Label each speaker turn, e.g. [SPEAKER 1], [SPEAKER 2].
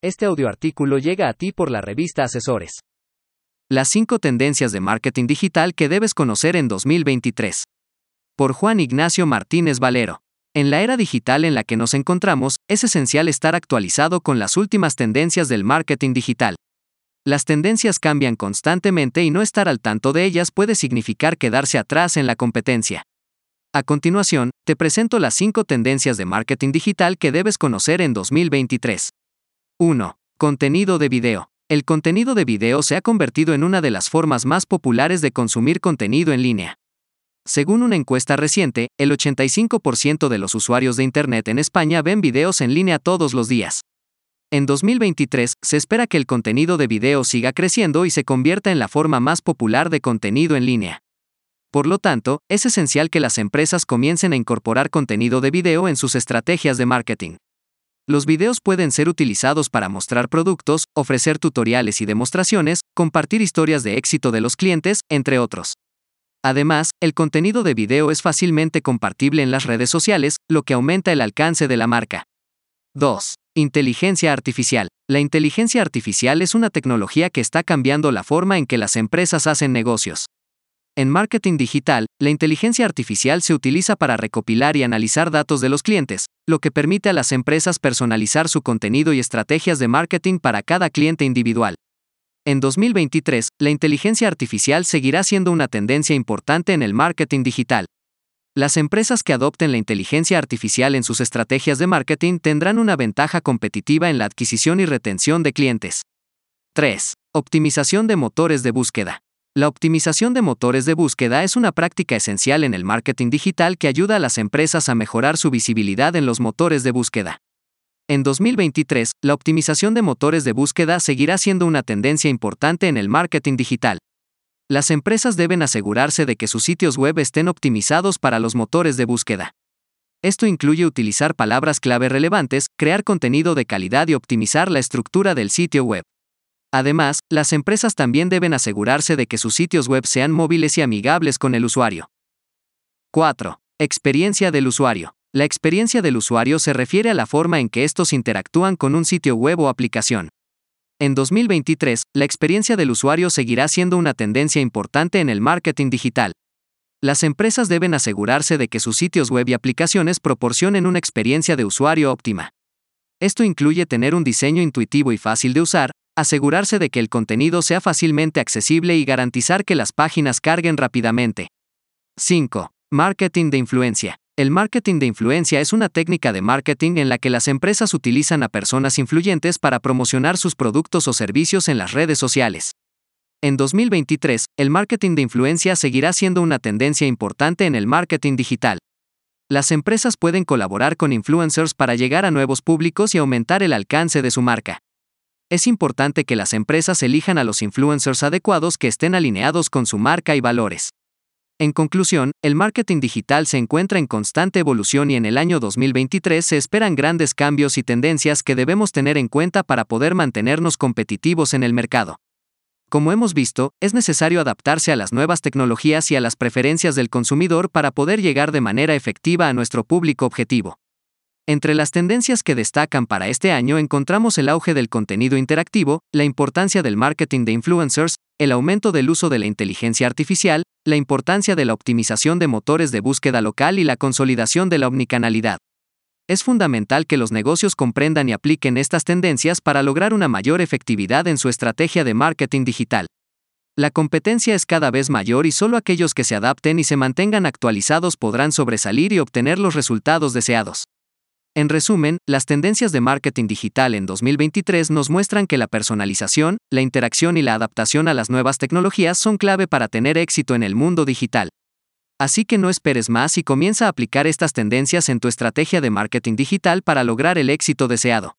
[SPEAKER 1] Este audioartículo llega a ti por la revista Asesores.
[SPEAKER 2] Las 5 tendencias de marketing digital que debes conocer en 2023. Por Juan Ignacio Martínez Valero. En la era digital en la que nos encontramos, es esencial estar actualizado con las últimas tendencias del marketing digital. Las tendencias cambian constantemente y no estar al tanto de ellas puede significar quedarse atrás en la competencia. A continuación, te presento las 5 tendencias de marketing digital que debes conocer en 2023. 1. Contenido de video. El contenido de video se ha convertido en una de las formas más populares de consumir contenido en línea. Según una encuesta reciente, el 85% de los usuarios de Internet en España ven videos en línea todos los días. En 2023, se espera que el contenido de video siga creciendo y se convierta en la forma más popular de contenido en línea. Por lo tanto, es esencial que las empresas comiencen a incorporar contenido de video en sus estrategias de marketing. Los videos pueden ser utilizados para mostrar productos, ofrecer tutoriales y demostraciones, compartir historias de éxito de los clientes, entre otros. Además, el contenido de video es fácilmente compartible en las redes sociales, lo que aumenta el alcance de la marca. 2. Inteligencia artificial. La inteligencia artificial es una tecnología que está cambiando la forma en que las empresas hacen negocios. En marketing digital, la inteligencia artificial se utiliza para recopilar y analizar datos de los clientes, lo que permite a las empresas personalizar su contenido y estrategias de marketing para cada cliente individual. En 2023, la inteligencia artificial seguirá siendo una tendencia importante en el marketing digital. Las empresas que adopten la inteligencia artificial en sus estrategias de marketing tendrán una ventaja competitiva en la adquisición y retención de clientes. 3. Optimización de motores de búsqueda. La optimización de motores de búsqueda es una práctica esencial en el marketing digital que ayuda a las empresas a mejorar su visibilidad en los motores de búsqueda. En 2023, la optimización de motores de búsqueda seguirá siendo una tendencia importante en el marketing digital. Las empresas deben asegurarse de que sus sitios web estén optimizados para los motores de búsqueda. Esto incluye utilizar palabras clave relevantes, crear contenido de calidad y optimizar la estructura del sitio web. Además, las empresas también deben asegurarse de que sus sitios web sean móviles y amigables con el usuario. 4. Experiencia del usuario. La experiencia del usuario se refiere a la forma en que estos interactúan con un sitio web o aplicación. En 2023, la experiencia del usuario seguirá siendo una tendencia importante en el marketing digital. Las empresas deben asegurarse de que sus sitios web y aplicaciones proporcionen una experiencia de usuario óptima. Esto incluye tener un diseño intuitivo y fácil de usar, asegurarse de que el contenido sea fácilmente accesible y garantizar que las páginas carguen rápidamente. 5. Marketing de influencia. El marketing de influencia es una técnica de marketing en la que las empresas utilizan a personas influyentes para promocionar sus productos o servicios en las redes sociales. En 2023, el marketing de influencia seguirá siendo una tendencia importante en el marketing digital. Las empresas pueden colaborar con influencers para llegar a nuevos públicos y aumentar el alcance de su marca es importante que las empresas elijan a los influencers adecuados que estén alineados con su marca y valores. En conclusión, el marketing digital se encuentra en constante evolución y en el año 2023 se esperan grandes cambios y tendencias que debemos tener en cuenta para poder mantenernos competitivos en el mercado. Como hemos visto, es necesario adaptarse a las nuevas tecnologías y a las preferencias del consumidor para poder llegar de manera efectiva a nuestro público objetivo. Entre las tendencias que destacan para este año encontramos el auge del contenido interactivo, la importancia del marketing de influencers, el aumento del uso de la inteligencia artificial, la importancia de la optimización de motores de búsqueda local y la consolidación de la omnicanalidad. Es fundamental que los negocios comprendan y apliquen estas tendencias para lograr una mayor efectividad en su estrategia de marketing digital. La competencia es cada vez mayor y solo aquellos que se adapten y se mantengan actualizados podrán sobresalir y obtener los resultados deseados. En resumen, las tendencias de marketing digital en 2023 nos muestran que la personalización, la interacción y la adaptación a las nuevas tecnologías son clave para tener éxito en el mundo digital. Así que no esperes más y comienza a aplicar estas tendencias en tu estrategia de marketing digital para lograr el éxito deseado.